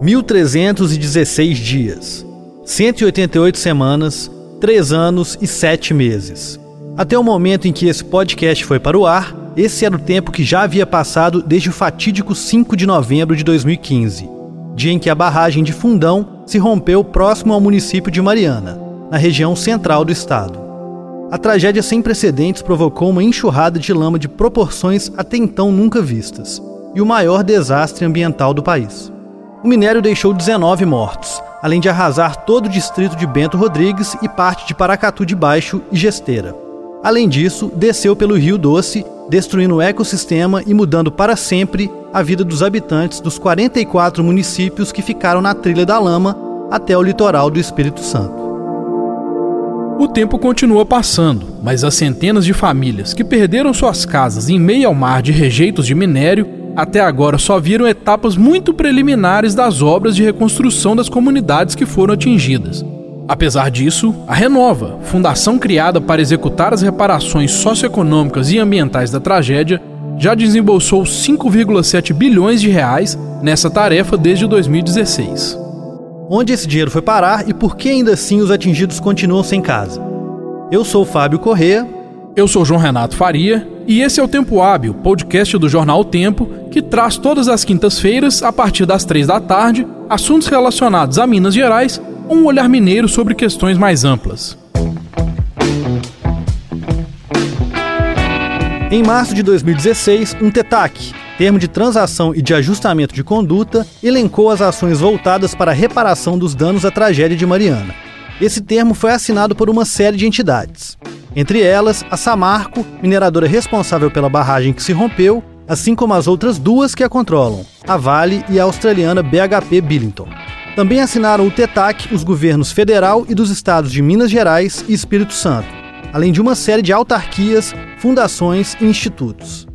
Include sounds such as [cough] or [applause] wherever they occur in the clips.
1.316 dias, 188 semanas, 3 anos e 7 meses. Até o momento em que esse podcast foi para o ar, esse era o tempo que já havia passado desde o fatídico 5 de novembro de 2015, dia em que a barragem de Fundão se rompeu próximo ao município de Mariana, na região central do estado. A tragédia sem precedentes provocou uma enxurrada de lama de proporções até então nunca vistas e o maior desastre ambiental do país. O minério deixou 19 mortos, além de arrasar todo o distrito de Bento Rodrigues e parte de Paracatu de Baixo e Gesteira. Além disso, desceu pelo Rio Doce, destruindo o ecossistema e mudando para sempre a vida dos habitantes dos 44 municípios que ficaram na trilha da lama até o litoral do Espírito Santo. O tempo continua passando, mas as centenas de famílias que perderam suas casas em meio ao mar de rejeitos de minério até agora só viram etapas muito preliminares das obras de reconstrução das comunidades que foram atingidas. Apesar disso, a Renova, fundação criada para executar as reparações socioeconômicas e ambientais da tragédia, já desembolsou 5,7 bilhões de reais nessa tarefa desde 2016. Onde esse dinheiro foi parar e por que ainda assim os atingidos continuam sem casa? Eu sou Fábio Correa. Eu sou João Renato Faria e esse é o Tempo Hábil, podcast do jornal o Tempo, que traz todas as quintas-feiras, a partir das três da tarde, assuntos relacionados a Minas Gerais, um olhar mineiro sobre questões mais amplas. Em março de 2016, um TETAC, termo de transação e de ajustamento de conduta, elencou as ações voltadas para a reparação dos danos à tragédia de Mariana. Esse termo foi assinado por uma série de entidades. Entre elas, a Samarco, mineradora responsável pela barragem que se rompeu, assim como as outras duas que a controlam, a Vale e a australiana BHP Billington. Também assinaram o TETAC os governos federal e dos estados de Minas Gerais e Espírito Santo, além de uma série de autarquias, fundações e institutos.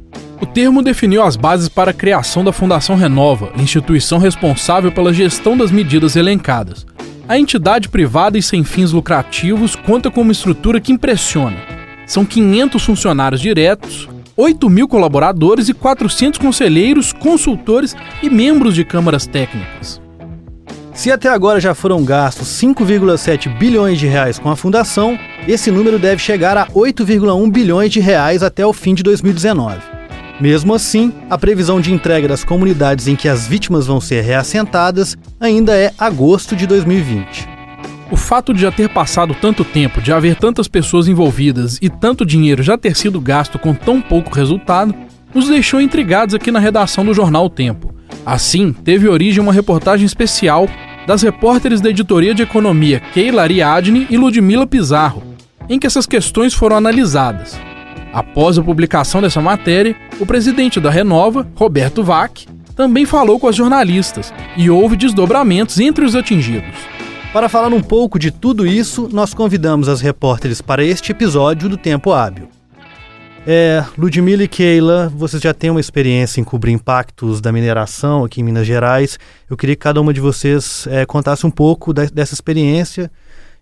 O termo definiu as bases para a criação da Fundação Renova, instituição responsável pela gestão das medidas elencadas, a entidade privada e sem fins lucrativos conta com uma estrutura que impressiona. São 500 funcionários diretos, 8 mil colaboradores e 400 conselheiros, consultores e membros de câmaras técnicas. Se até agora já foram gastos 5,7 bilhões de reais com a fundação, esse número deve chegar a 8,1 bilhões de reais até o fim de 2019. Mesmo assim, a previsão de entrega das comunidades em que as vítimas vão ser reassentadas ainda é agosto de 2020. O fato de já ter passado tanto tempo, de haver tantas pessoas envolvidas e tanto dinheiro já ter sido gasto com tão pouco resultado, nos deixou intrigados aqui na redação do jornal o Tempo. Assim, teve origem uma reportagem especial das repórteres da editoria de economia Keila Ariadne e Ludmila Pizarro, em que essas questões foram analisadas. Após a publicação dessa matéria, o presidente da Renova, Roberto Vac, também falou com as jornalistas e houve desdobramentos entre os atingidos. Para falar um pouco de tudo isso, nós convidamos as repórteres para este episódio do Tempo Hábil. É, Ludmila e Keila, vocês já têm uma experiência em cobrir impactos da mineração aqui em Minas Gerais. Eu queria que cada uma de vocês é, contasse um pouco dessa experiência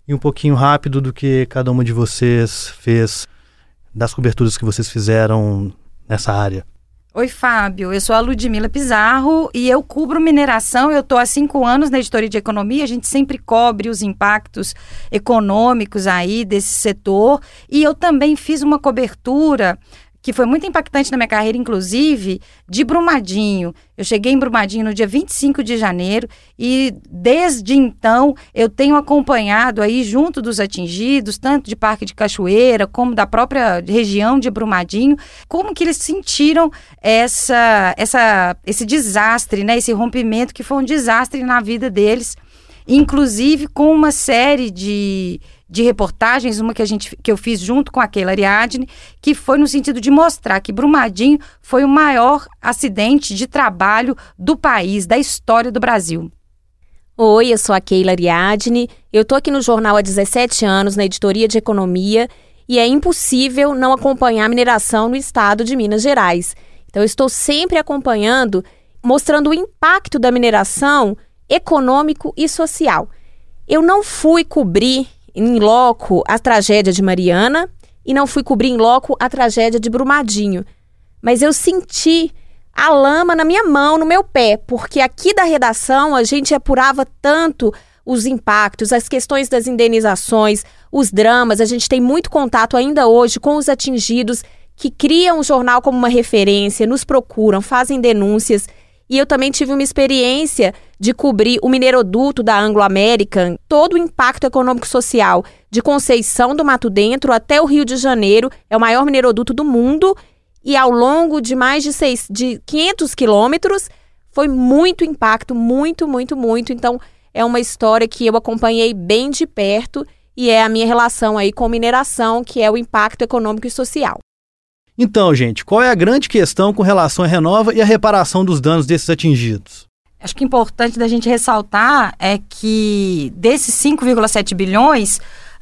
e um pouquinho rápido do que cada uma de vocês fez das coberturas que vocês fizeram nessa área. Oi, Fábio. Eu sou a Ludmila Pizarro e eu cubro mineração. Eu estou há cinco anos na editoria de economia. A gente sempre cobre os impactos econômicos aí desse setor. E eu também fiz uma cobertura que foi muito impactante na minha carreira, inclusive, de Brumadinho. Eu cheguei em Brumadinho no dia 25 de janeiro e desde então eu tenho acompanhado aí junto dos atingidos, tanto de Parque de Cachoeira como da própria região de Brumadinho, como que eles sentiram essa, essa, esse desastre, né, esse rompimento que foi um desastre na vida deles, inclusive com uma série de de reportagens, uma que, a gente, que eu fiz junto com a Keila Ariadne, que foi no sentido de mostrar que Brumadinho foi o maior acidente de trabalho do país, da história do Brasil. Oi, eu sou a Keila Ariadne, eu estou aqui no jornal há 17 anos, na editoria de economia, e é impossível não acompanhar a mineração no estado de Minas Gerais. Então, eu estou sempre acompanhando, mostrando o impacto da mineração econômico e social. Eu não fui cobrir em loco a tragédia de Mariana e não fui cobrir em loco a tragédia de Brumadinho. Mas eu senti a lama na minha mão, no meu pé, porque aqui da redação a gente apurava tanto os impactos, as questões das indenizações, os dramas. A gente tem muito contato ainda hoje com os atingidos que criam o jornal como uma referência, nos procuram, fazem denúncias. E eu também tive uma experiência de cobrir o mineroduto da Anglo American, todo o impacto econômico social de Conceição do Mato Dentro até o Rio de Janeiro, é o maior mineroduto do mundo e ao longo de mais de, seis, de 500 quilômetros foi muito impacto, muito, muito, muito. Então é uma história que eu acompanhei bem de perto e é a minha relação aí com mineração, que é o impacto econômico e social. Então, gente, qual é a grande questão com relação à renova e a reparação dos danos desses atingidos? Acho que importante da gente ressaltar é que desses 5,7 bilhões,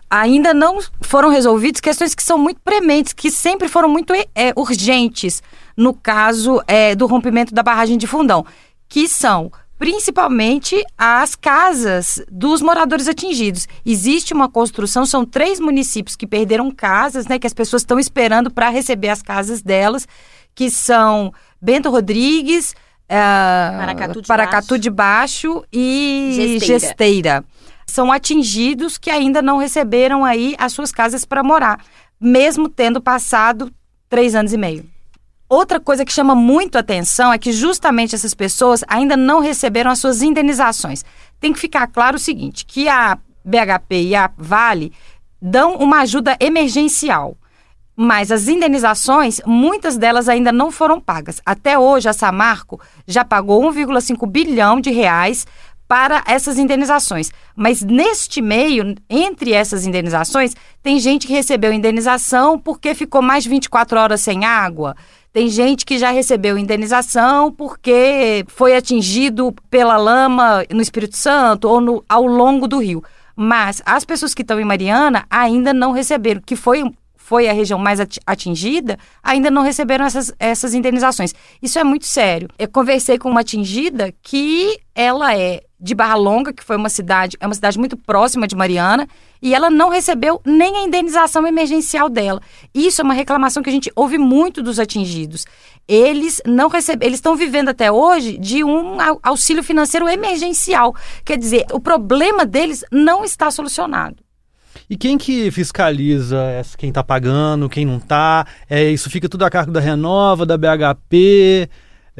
ainda não foram resolvidas questões que são muito prementes, que sempre foram muito é, urgentes no caso é, do rompimento da barragem de Fundão, que são principalmente as casas dos moradores atingidos. Existe uma construção, são três municípios que perderam casas, né, que as pessoas estão esperando para receber as casas delas, que são Bento Rodrigues, uh, Paracatu, de, Paracatu baixo. de Baixo e Gesteira. Gesteira. São atingidos que ainda não receberam aí as suas casas para morar, mesmo tendo passado três anos e meio. Outra coisa que chama muito atenção é que justamente essas pessoas ainda não receberam as suas indenizações. Tem que ficar claro o seguinte, que a BHP e a Vale dão uma ajuda emergencial. Mas as indenizações, muitas delas ainda não foram pagas. Até hoje, a Samarco já pagou 1,5 bilhão de reais para essas indenizações. Mas neste meio, entre essas indenizações, tem gente que recebeu indenização porque ficou mais de 24 horas sem água, tem gente que já recebeu indenização porque foi atingido pela lama no Espírito Santo ou no, ao longo do rio. Mas as pessoas que estão em Mariana ainda não receberam, que foi foi a região mais atingida, ainda não receberam essas, essas indenizações. Isso é muito sério. Eu conversei com uma atingida que ela é de Barra Longa, que foi uma cidade, é uma cidade muito próxima de Mariana, e ela não recebeu nem a indenização emergencial dela. Isso é uma reclamação que a gente ouve muito dos atingidos. Eles não recebem, eles estão vivendo até hoje de um auxílio financeiro emergencial. Quer dizer, o problema deles não está solucionado. E quem que fiscaliza quem está pagando, quem não está? É, isso fica tudo a cargo da Renova, da BHP.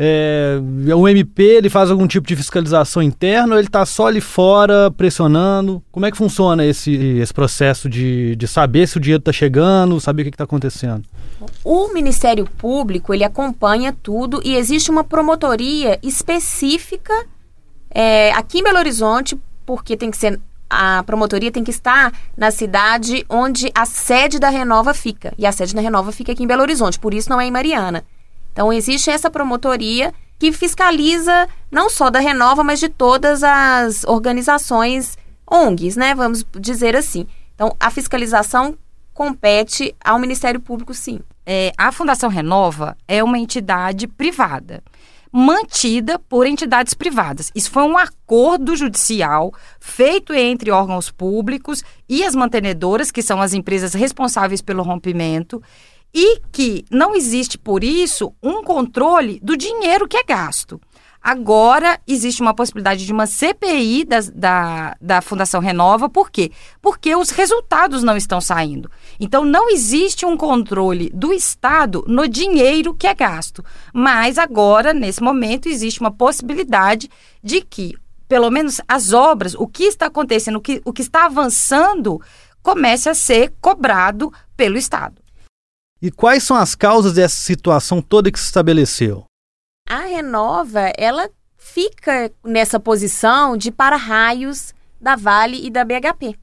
É, o MP ele faz algum tipo de fiscalização interna ou ele está só ali fora pressionando? Como é que funciona esse, esse processo de, de saber se o dinheiro está chegando, saber o que está acontecendo? O Ministério Público ele acompanha tudo e existe uma promotoria específica é, aqui em Belo Horizonte, porque tem que ser a promotoria tem que estar na cidade onde a sede da Renova fica. E a sede da Renova fica aqui em Belo Horizonte, por isso não é em Mariana. Então existe essa promotoria que fiscaliza não só da Renova, mas de todas as organizações ONGs, né? Vamos dizer assim. Então a fiscalização compete ao Ministério Público, sim. É, a Fundação Renova é uma entidade privada mantida por entidades privadas. Isso foi um acordo judicial feito entre órgãos públicos e as mantenedoras, que são as empresas responsáveis pelo rompimento, e que não existe, por isso, um controle do dinheiro que é gasto. Agora existe uma possibilidade de uma CPI da, da, da, Fundação Renova, por quê? Porque os resultados não estão saindo. Então não existe um controle do Estado no dinheiro que é gasto. Mas agora, nesse momento, existe uma possibilidade de que, pelo menos, as obras, o que está acontecendo, o que, o que está avançando, comece a ser cobrado pelo Estado. E quais são as causas dessa situação toda que se estabeleceu? a Renova, ela fica nessa posição de para-raios da Vale e da BHP.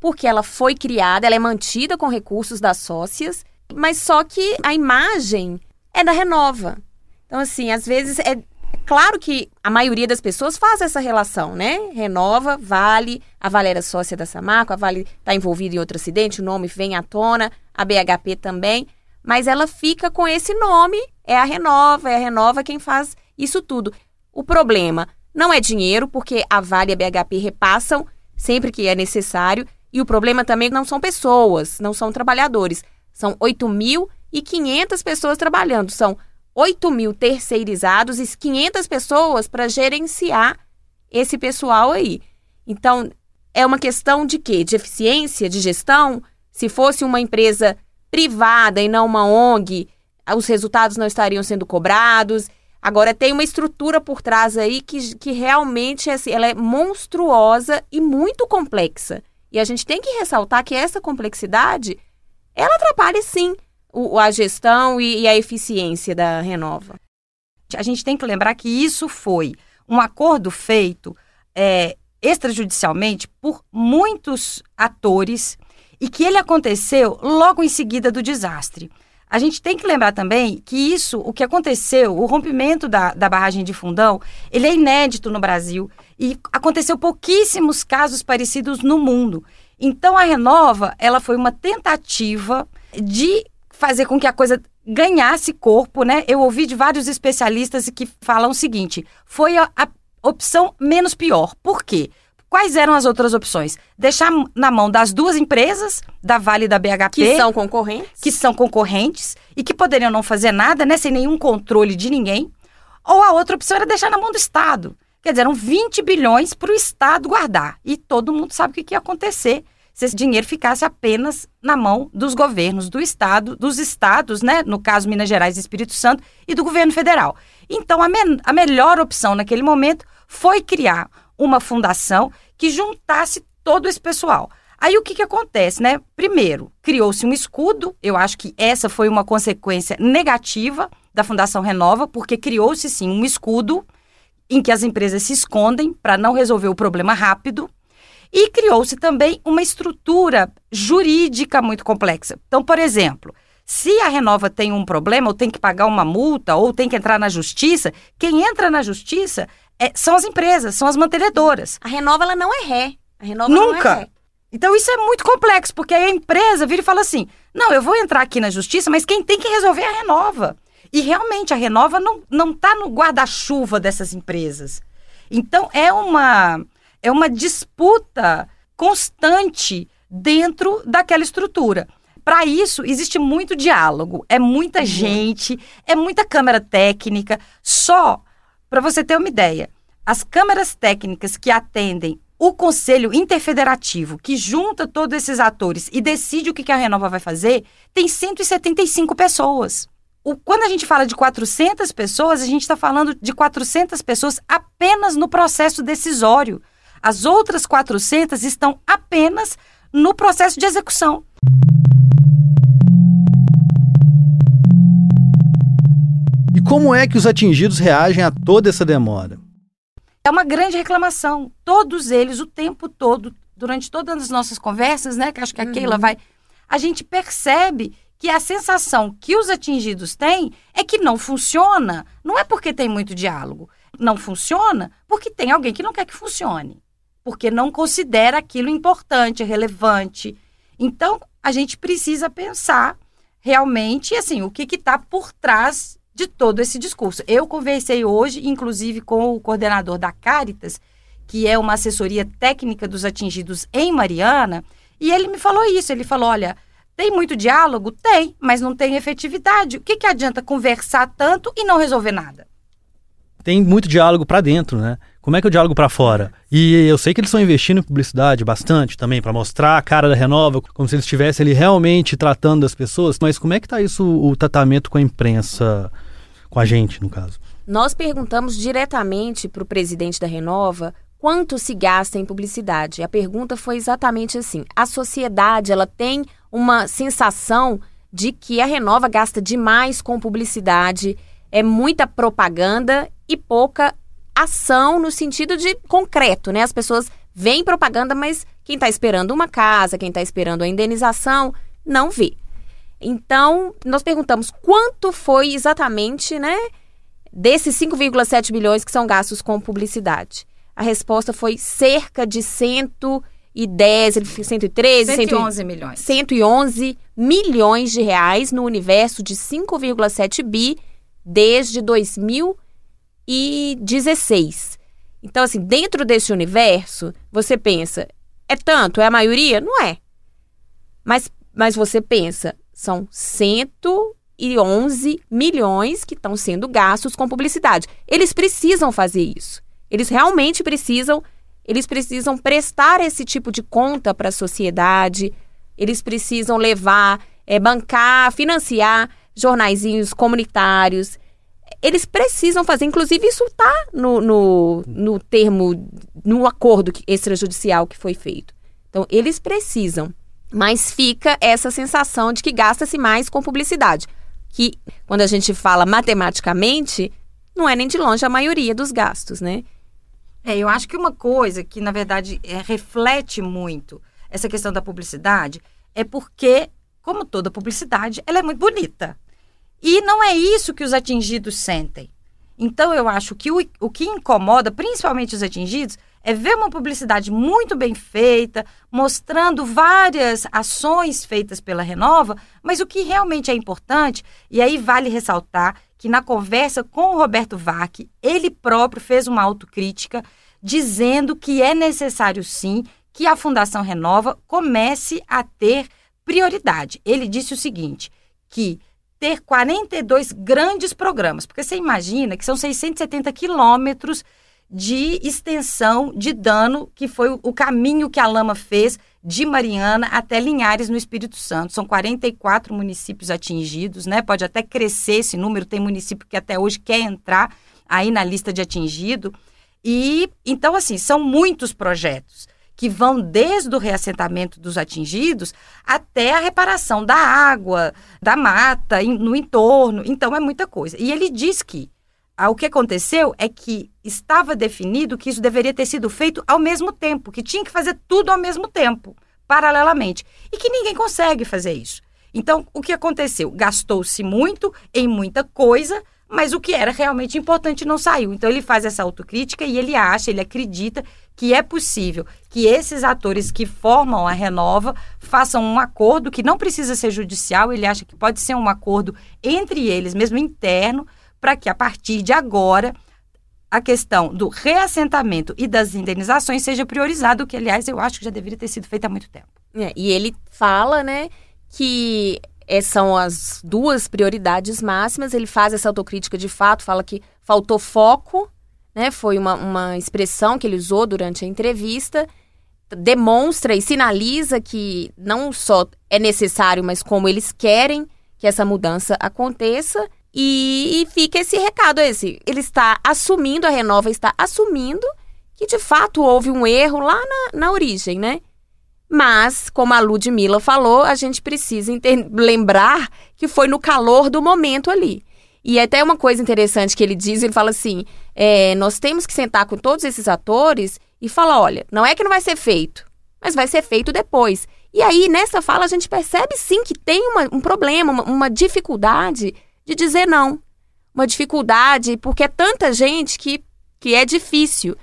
Porque ela foi criada, ela é mantida com recursos das sócias, mas só que a imagem é da Renova. Então, assim, às vezes é claro que a maioria das pessoas faz essa relação, né? Renova, Vale, a Vale era sócia da Samarco, a Vale está envolvida em outro acidente, o nome vem à tona, a BHP também mas ela fica com esse nome, é a Renova, é a Renova quem faz isso tudo. O problema não é dinheiro, porque a Vale e a BHP repassam sempre que é necessário, e o problema também não são pessoas, não são trabalhadores. São 8.500 pessoas trabalhando, são 8 mil terceirizados e 500 pessoas para gerenciar esse pessoal aí. Então, é uma questão de quê? De eficiência, de gestão? Se fosse uma empresa privada e não uma ONG, os resultados não estariam sendo cobrados. Agora, tem uma estrutura por trás aí que, que realmente assim, ela é monstruosa e muito complexa. E a gente tem que ressaltar que essa complexidade, ela atrapalha sim o, a gestão e, e a eficiência da Renova. A gente tem que lembrar que isso foi um acordo feito é, extrajudicialmente por muitos atores e que ele aconteceu logo em seguida do desastre. A gente tem que lembrar também que isso, o que aconteceu, o rompimento da, da barragem de Fundão, ele é inédito no Brasil e aconteceu pouquíssimos casos parecidos no mundo. Então a Renova, ela foi uma tentativa de fazer com que a coisa ganhasse corpo, né? Eu ouvi de vários especialistas que falam o seguinte: foi a, a opção menos pior. Por quê? Quais eram as outras opções? Deixar na mão das duas empresas, da Vale e da BHP. Que são concorrentes. Que são concorrentes e que poderiam não fazer nada, né? Sem nenhum controle de ninguém. Ou a outra opção era deixar na mão do Estado. Quer dizer, eram 20 bilhões para o Estado guardar. E todo mundo sabe o que, que ia acontecer se esse dinheiro ficasse apenas na mão dos governos do Estado, dos estados, né? No caso, Minas Gerais e Espírito Santo, e do governo federal. Então, a, me a melhor opção naquele momento foi criar uma fundação que juntasse todo esse pessoal. Aí o que, que acontece, né? Primeiro, criou-se um escudo. Eu acho que essa foi uma consequência negativa da Fundação Renova, porque criou-se sim um escudo em que as empresas se escondem para não resolver o problema rápido. E criou-se também uma estrutura jurídica muito complexa. Então, por exemplo, se a Renova tem um problema, ou tem que pagar uma multa, ou tem que entrar na justiça, quem entra na justiça é, são as empresas, são as mantenedoras. A Renova ela não é ré. A Renova Nunca. não é ré. Então isso é muito complexo, porque aí a empresa vira e fala assim: não, eu vou entrar aqui na justiça, mas quem tem que resolver é a Renova. E realmente a Renova não, não tá no guarda-chuva dessas empresas. Então é uma, é uma disputa constante dentro daquela estrutura. Para isso, existe muito diálogo, é muita uhum. gente, é muita câmera técnica. Só para você ter uma ideia, as câmaras técnicas que atendem o Conselho Interfederativo, que junta todos esses atores e decide o que a Renova vai fazer, tem 175 pessoas. O, quando a gente fala de 400 pessoas, a gente está falando de 400 pessoas apenas no processo decisório. As outras 400 estão apenas no processo de execução. Como é que os atingidos reagem a toda essa demora? É uma grande reclamação. Todos eles, o tempo todo, durante todas as nossas conversas, né? Que acho que a uhum. Keila vai. A gente percebe que a sensação que os atingidos têm é que não funciona. Não é porque tem muito diálogo. Não funciona porque tem alguém que não quer que funcione. Porque não considera aquilo importante, relevante. Então, a gente precisa pensar realmente, assim, o que está por trás de todo esse discurso. Eu conversei hoje, inclusive, com o coordenador da Caritas, que é uma assessoria técnica dos atingidos em Mariana, e ele me falou isso. Ele falou: olha, tem muito diálogo? Tem, mas não tem efetividade. O que, que adianta conversar tanto e não resolver nada? Tem muito diálogo para dentro, né? Como é que o diálogo para fora? E eu sei que eles estão investindo em publicidade bastante também para mostrar a cara da Renova, como se eles estivessem ali realmente tratando das pessoas. Mas como é que está isso, o tratamento com a imprensa? com a gente, no caso. Nós perguntamos diretamente para o presidente da Renova quanto se gasta em publicidade. A pergunta foi exatamente assim: a sociedade ela tem uma sensação de que a Renova gasta demais com publicidade, é muita propaganda e pouca ação no sentido de concreto, né? As pessoas veem propaganda, mas quem está esperando uma casa, quem está esperando a indenização, não vê. Então, nós perguntamos quanto foi exatamente, né, desses 5,7 bilhões que são gastos com publicidade. A resposta foi cerca de 110, 113, 111 milhões. 111 milhões de reais no universo de 5,7 bi desde 2016. Então, assim, dentro desse universo, você pensa, é tanto, é a maioria? Não é. Mas, mas você pensa, são 111 111 milhões que estão sendo gastos com publicidade. Eles precisam fazer isso. Eles realmente precisam, eles precisam prestar esse tipo de conta para a sociedade. Eles precisam levar, é, bancar, financiar jornaizinhos comunitários. Eles precisam fazer, inclusive isso está no, no, no termo, no acordo extrajudicial que foi feito. Então, eles precisam. Mas fica essa sensação de que gasta-se mais com publicidade. Que, quando a gente fala matematicamente, não é nem de longe a maioria dos gastos, né? É, eu acho que uma coisa que, na verdade, é, reflete muito essa questão da publicidade é porque, como toda publicidade, ela é muito bonita. E não é isso que os atingidos sentem. Então, eu acho que o, o que incomoda, principalmente os atingidos, é ver uma publicidade muito bem feita, mostrando várias ações feitas pela Renova, mas o que realmente é importante, e aí vale ressaltar que na conversa com o Roberto Vac, ele próprio fez uma autocrítica dizendo que é necessário sim que a Fundação Renova comece a ter prioridade. Ele disse o seguinte, que ter 42 grandes programas, porque você imagina que são 670 quilômetros de extensão de dano, que foi o caminho que a lama fez de Mariana até Linhares, no Espírito Santo. São 44 municípios atingidos, né? Pode até crescer esse número, tem município que até hoje quer entrar aí na lista de atingido. E então, assim, são muitos projetos que vão desde o reassentamento dos atingidos até a reparação da água, da mata, no entorno. Então, é muita coisa. E ele diz que ah, o que aconteceu é que estava definido que isso deveria ter sido feito ao mesmo tempo, que tinha que fazer tudo ao mesmo tempo, paralelamente, e que ninguém consegue fazer isso. Então, o que aconteceu? Gastou-se muito em muita coisa, mas o que era realmente importante não saiu. Então, ele faz essa autocrítica e ele acha, ele acredita que é possível que esses atores que formam a Renova façam um acordo que não precisa ser judicial, ele acha que pode ser um acordo entre eles, mesmo interno, para que a partir de agora a questão do reassentamento e das indenizações seja priorizado, que aliás eu acho que já deveria ter sido feito há muito tempo. É, e ele fala, né, que é, são as duas prioridades máximas. Ele faz essa autocrítica de fato, fala que faltou foco, né? Foi uma, uma expressão que ele usou durante a entrevista. Demonstra e sinaliza que não só é necessário, mas como eles querem que essa mudança aconteça. E, e fica esse recado esse. Ele está assumindo, a Renova está assumindo que de fato houve um erro lá na, na origem, né? Mas, como a Ludmilla falou, a gente precisa lembrar que foi no calor do momento ali. E até uma coisa interessante que ele diz, ele fala assim, é, nós temos que sentar com todos esses atores e falar, olha, não é que não vai ser feito, mas vai ser feito depois. E aí, nessa fala, a gente percebe sim que tem uma, um problema, uma, uma dificuldade de dizer não. Uma dificuldade, porque é tanta gente que, que é difícil.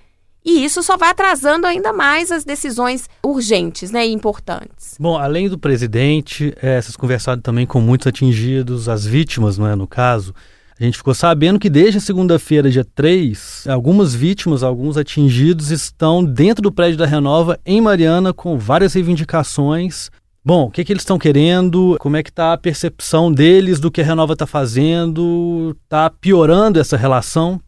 E isso só vai atrasando ainda mais as decisões urgentes né, e importantes. Bom, além do presidente, é, vocês conversaram também com muitos atingidos, as vítimas, não é, no caso. A gente ficou sabendo que desde segunda-feira, dia 3, algumas vítimas, alguns atingidos estão dentro do prédio da Renova, em Mariana, com várias reivindicações Bom, o que, que eles estão querendo? Como é que está a percepção deles do que a Renova está fazendo? Está piorando essa relação?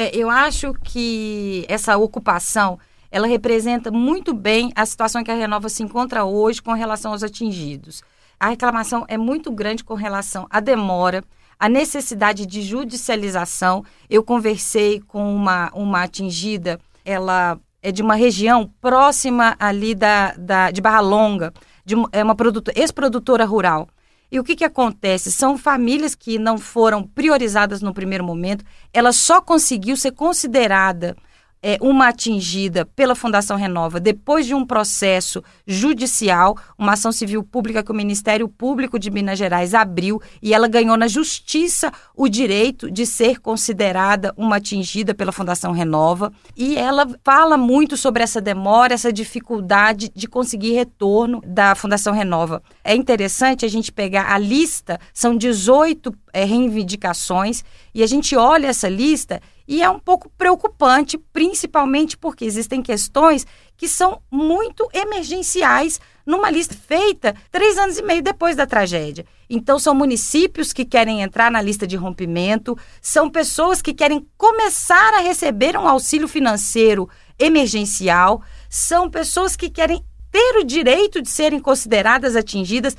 É, eu acho que essa ocupação ela representa muito bem a situação que a Renova se encontra hoje com relação aos atingidos. A reclamação é muito grande com relação à demora, à necessidade de judicialização. Eu conversei com uma, uma atingida, ela é de uma região próxima ali da, da, de Barra Longa, de é uma ex-produtora rural. E o que, que acontece? São famílias que não foram priorizadas no primeiro momento, ela só conseguiu ser considerada é, uma atingida pela Fundação Renova depois de um processo judicial, uma ação civil pública que o Ministério Público de Minas Gerais abriu e ela ganhou na justiça o direito de ser considerada uma atingida pela Fundação Renova. E ela fala muito sobre essa demora, essa dificuldade de conseguir retorno da Fundação Renova. É interessante a gente pegar a lista, são 18 é, reivindicações, e a gente olha essa lista E é um pouco preocupante, principalmente porque existem questões que são muito emergenciais numa lista feita três anos e meio depois da tragédia. Então, são municípios que querem entrar na lista de rompimento, são pessoas que querem começar a receber um auxílio financeiro emergencial, são pessoas que querem ter o direito de serem consideradas atingidas.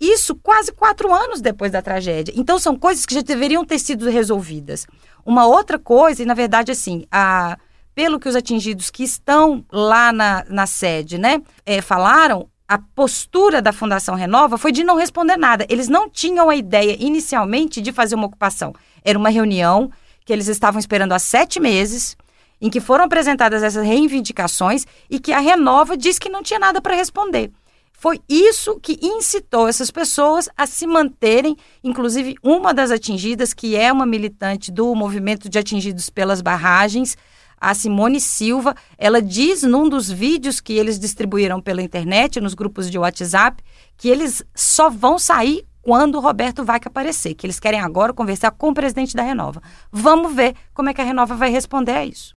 Isso quase quatro anos depois da tragédia. Então, são coisas que já deveriam ter sido resolvidas. Uma outra coisa, e na verdade, assim, a, pelo que os atingidos que estão lá na, na sede, né, é, falaram, a postura da Fundação Renova foi de não responder nada. Eles não tinham a ideia inicialmente de fazer uma ocupação. Era uma reunião que eles estavam esperando há sete meses, em que foram apresentadas essas reivindicações e que a Renova disse que não tinha nada para responder. Foi isso que incitou essas pessoas a se manterem, inclusive uma das atingidas, que é uma militante do movimento de atingidos pelas barragens, a Simone Silva, ela diz num dos vídeos que eles distribuíram pela internet, nos grupos de WhatsApp, que eles só vão sair quando o Roberto Vac aparecer, que eles querem agora conversar com o presidente da Renova. Vamos ver como é que a Renova vai responder a isso.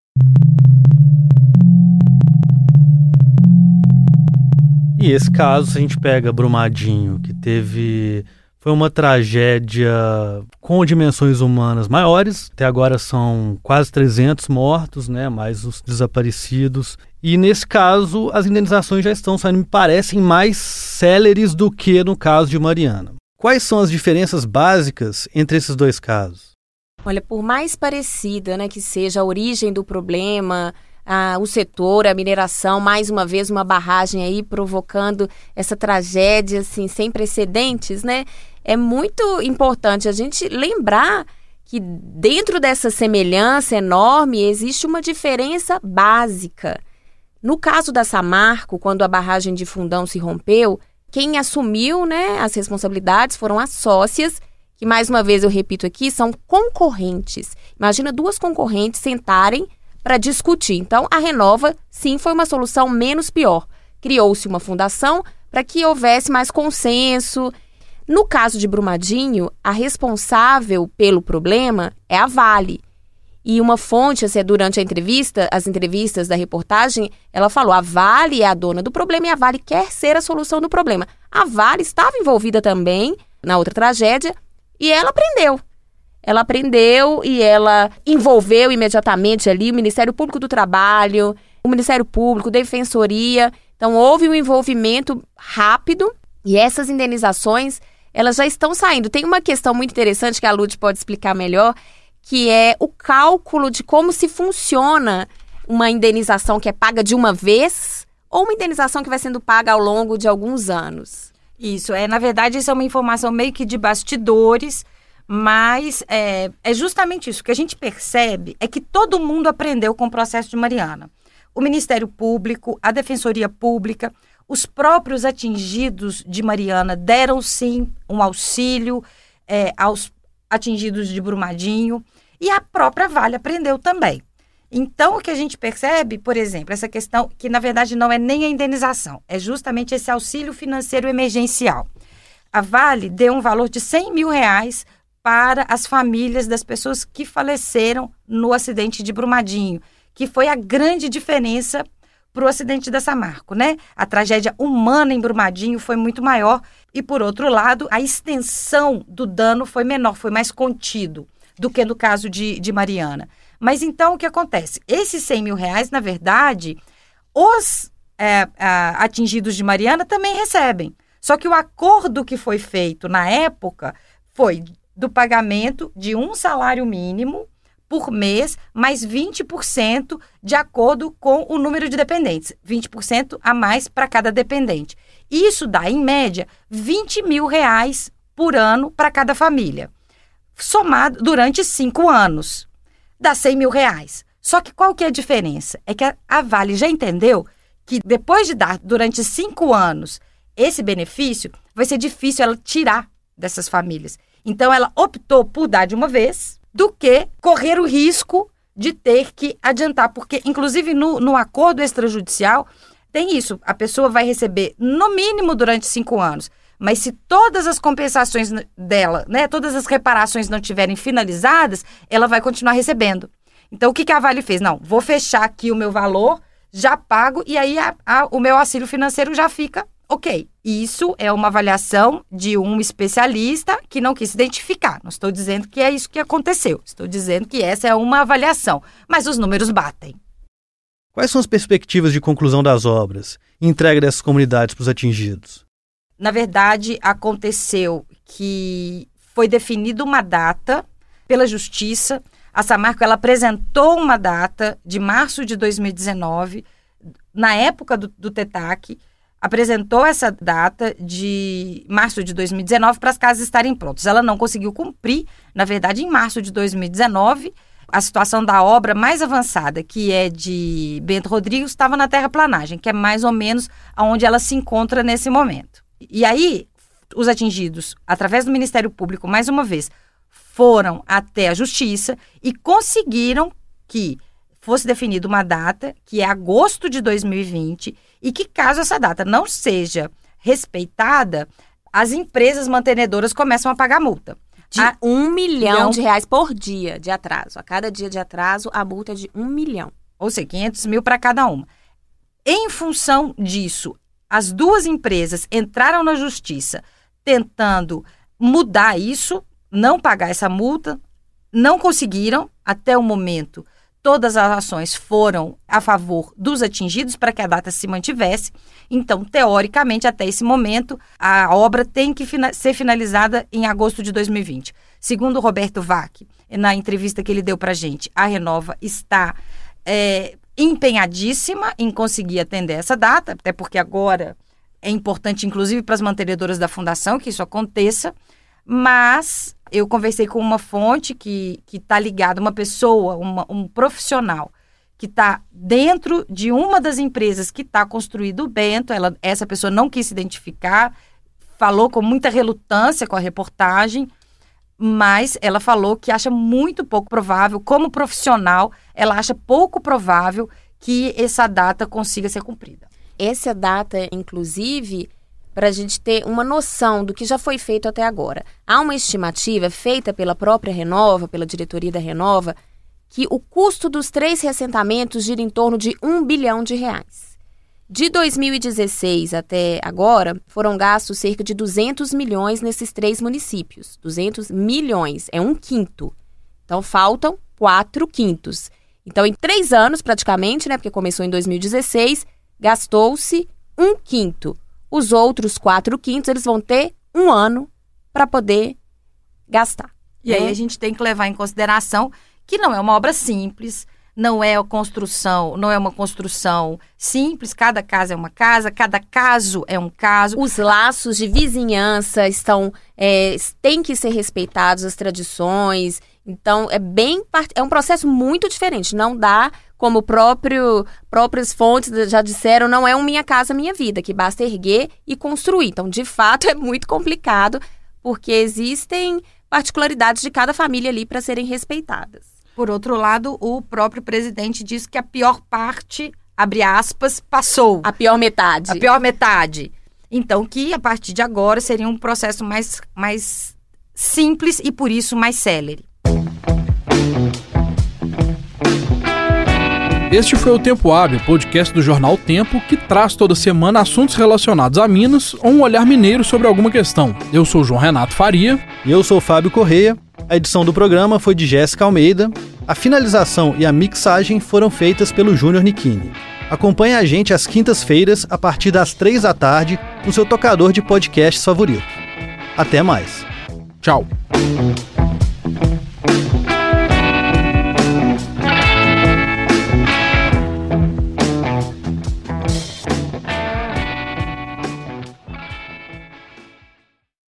E esse caso, se a gente pega Brumadinho, que teve. Foi uma tragédia com dimensões humanas maiores. Até agora são quase 300 mortos, né? Mais os desaparecidos. E nesse caso, as indenizações já estão saindo, me parecem, mais céleres do que no caso de Mariana. Quais são as diferenças básicas entre esses dois casos? Olha, por mais parecida né, que seja a origem do problema, ah, o setor, a mineração, mais uma vez uma barragem aí provocando essa tragédia assim sem precedentes, né? É muito importante a gente lembrar que dentro dessa semelhança enorme existe uma diferença básica. No caso da Samarco, quando a barragem de Fundão se rompeu, quem assumiu né, as responsabilidades foram as sócias, que mais uma vez eu repito aqui, são concorrentes. Imagina duas concorrentes sentarem para discutir. Então, a Renova, sim, foi uma solução menos pior. Criou-se uma fundação para que houvesse mais consenso. No caso de Brumadinho, a responsável pelo problema é a Vale. E uma fonte, assim, durante a entrevista, as entrevistas da reportagem, ela falou: a Vale é a dona do problema e a Vale quer ser a solução do problema. A Vale estava envolvida também na outra tragédia e ela aprendeu. Ela aprendeu e ela envolveu imediatamente ali o Ministério Público do Trabalho, o Ministério Público, Defensoria. Então houve um envolvimento rápido e essas indenizações, elas já estão saindo. Tem uma questão muito interessante que a Lud pode explicar melhor, que é o cálculo de como se funciona uma indenização que é paga de uma vez ou uma indenização que vai sendo paga ao longo de alguns anos. Isso, é, na verdade, isso é uma informação meio que de bastidores mas é, é justamente isso. O que a gente percebe é que todo mundo aprendeu com o processo de Mariana. O Ministério Público, a Defensoria Pública, os próprios atingidos de Mariana deram sim um auxílio é, aos atingidos de Brumadinho e a própria Vale aprendeu também. Então, o que a gente percebe, por exemplo, essa questão que na verdade não é nem a indenização, é justamente esse auxílio financeiro emergencial. A Vale deu um valor de 100 mil reais para as famílias das pessoas que faleceram no acidente de Brumadinho, que foi a grande diferença para o acidente da Samarco, né? A tragédia humana em Brumadinho foi muito maior e, por outro lado, a extensão do dano foi menor, foi mais contido do que no caso de, de Mariana. Mas então o que acontece? Esses 100 mil reais, na verdade, os é, a, atingidos de Mariana também recebem. Só que o acordo que foi feito na época foi do pagamento de um salário mínimo por mês, mais 20% de acordo com o número de dependentes. 20% a mais para cada dependente. Isso dá, em média, 20 mil reais por ano para cada família. Somado durante cinco anos. Dá 100 mil reais. Só que qual que é a diferença? É que a Vale já entendeu que depois de dar durante cinco anos esse benefício, vai ser difícil ela tirar dessas famílias. Então ela optou por dar de uma vez do que correr o risco de ter que adiantar, porque inclusive no, no acordo extrajudicial tem isso, a pessoa vai receber no mínimo durante cinco anos. Mas se todas as compensações dela, né, todas as reparações não tiverem finalizadas, ela vai continuar recebendo. Então, o que, que a Vale fez? Não, vou fechar aqui o meu valor, já pago, e aí a, a, o meu auxílio financeiro já fica ok. Isso é uma avaliação de um especialista que não quis identificar. Não estou dizendo que é isso que aconteceu. Estou dizendo que essa é uma avaliação. Mas os números batem. Quais são as perspectivas de conclusão das obras e entrega dessas comunidades para os atingidos? Na verdade, aconteceu que foi definida uma data pela Justiça. A Samarco ela apresentou uma data de março de 2019, na época do, do TETAC, apresentou essa data de março de 2019 para as casas estarem prontas. Ela não conseguiu cumprir, na verdade, em março de 2019, a situação da obra mais avançada, que é de Bento Rodrigues, estava na terraplanagem, que é mais ou menos onde ela se encontra nesse momento. E aí, os atingidos, através do Ministério Público, mais uma vez, foram até a Justiça e conseguiram que fosse definida uma data, que é agosto de 2020, e que caso essa data não seja respeitada, as empresas mantenedoras começam a pagar multa. De a, um milhão, milhão de reais por dia de atraso. A cada dia de atraso, a multa é de um milhão. Ou seja, 500 mil para cada uma. Em função disso, as duas empresas entraram na justiça tentando mudar isso, não pagar essa multa, não conseguiram até o momento. Todas as ações foram a favor dos atingidos para que a data se mantivesse. Então, teoricamente, até esse momento, a obra tem que fina ser finalizada em agosto de 2020. Segundo Roberto Vac, na entrevista que ele deu para a gente, a Renova está é, empenhadíssima em conseguir atender essa data, até porque agora é importante, inclusive, para as mantenedoras da fundação que isso aconteça. Mas eu conversei com uma fonte que está ligada, uma pessoa, uma, um profissional que está dentro de uma das empresas que está construído o Bento. Ela, essa pessoa não quis se identificar, falou com muita relutância com a reportagem, mas ela falou que acha muito pouco provável, como profissional, ela acha pouco provável que essa data consiga ser cumprida. Essa data, inclusive, para a gente ter uma noção do que já foi feito até agora. Há uma estimativa feita pela própria Renova, pela diretoria da Renova, que o custo dos três reassentamentos gira em torno de um bilhão de reais. De 2016 até agora, foram gastos cerca de 200 milhões nesses três municípios. 200 milhões, é um quinto. Então, faltam quatro quintos. Então, em três anos, praticamente, né, porque começou em 2016, gastou-se um quinto. Os outros quatro quintos, eles vão ter um ano para poder gastar. E aí né? a gente tem que levar em consideração que não é uma obra simples, não é a construção, não é uma construção simples, cada casa é uma casa, cada caso é um caso. Os laços de vizinhança estão é, têm que ser respeitados, as tradições. Então é bem é um processo muito diferente. Não dá como próprio próprias fontes já disseram, não é um minha casa minha vida, que basta erguer e construir. Então, de fato, [laughs] é muito complicado porque existem particularidades de cada família ali para serem respeitadas. Por outro lado, o próprio presidente disse que a pior parte, abre aspas, passou. A pior metade. A pior metade. Então, que a partir de agora seria um processo mais, mais simples e, por isso, mais célere. Este foi o Tempo Hábil, podcast do jornal Tempo, que traz toda semana assuntos relacionados a Minas ou um olhar mineiro sobre alguma questão. Eu sou João Renato Faria. E eu sou Fábio Correia. A edição do programa foi de Jéssica Almeida. A finalização e a mixagem foram feitas pelo Júnior Nikini. Acompanhe a gente às quintas-feiras, a partir das três da tarde, no seu tocador de podcasts favorito. Até mais. Tchau.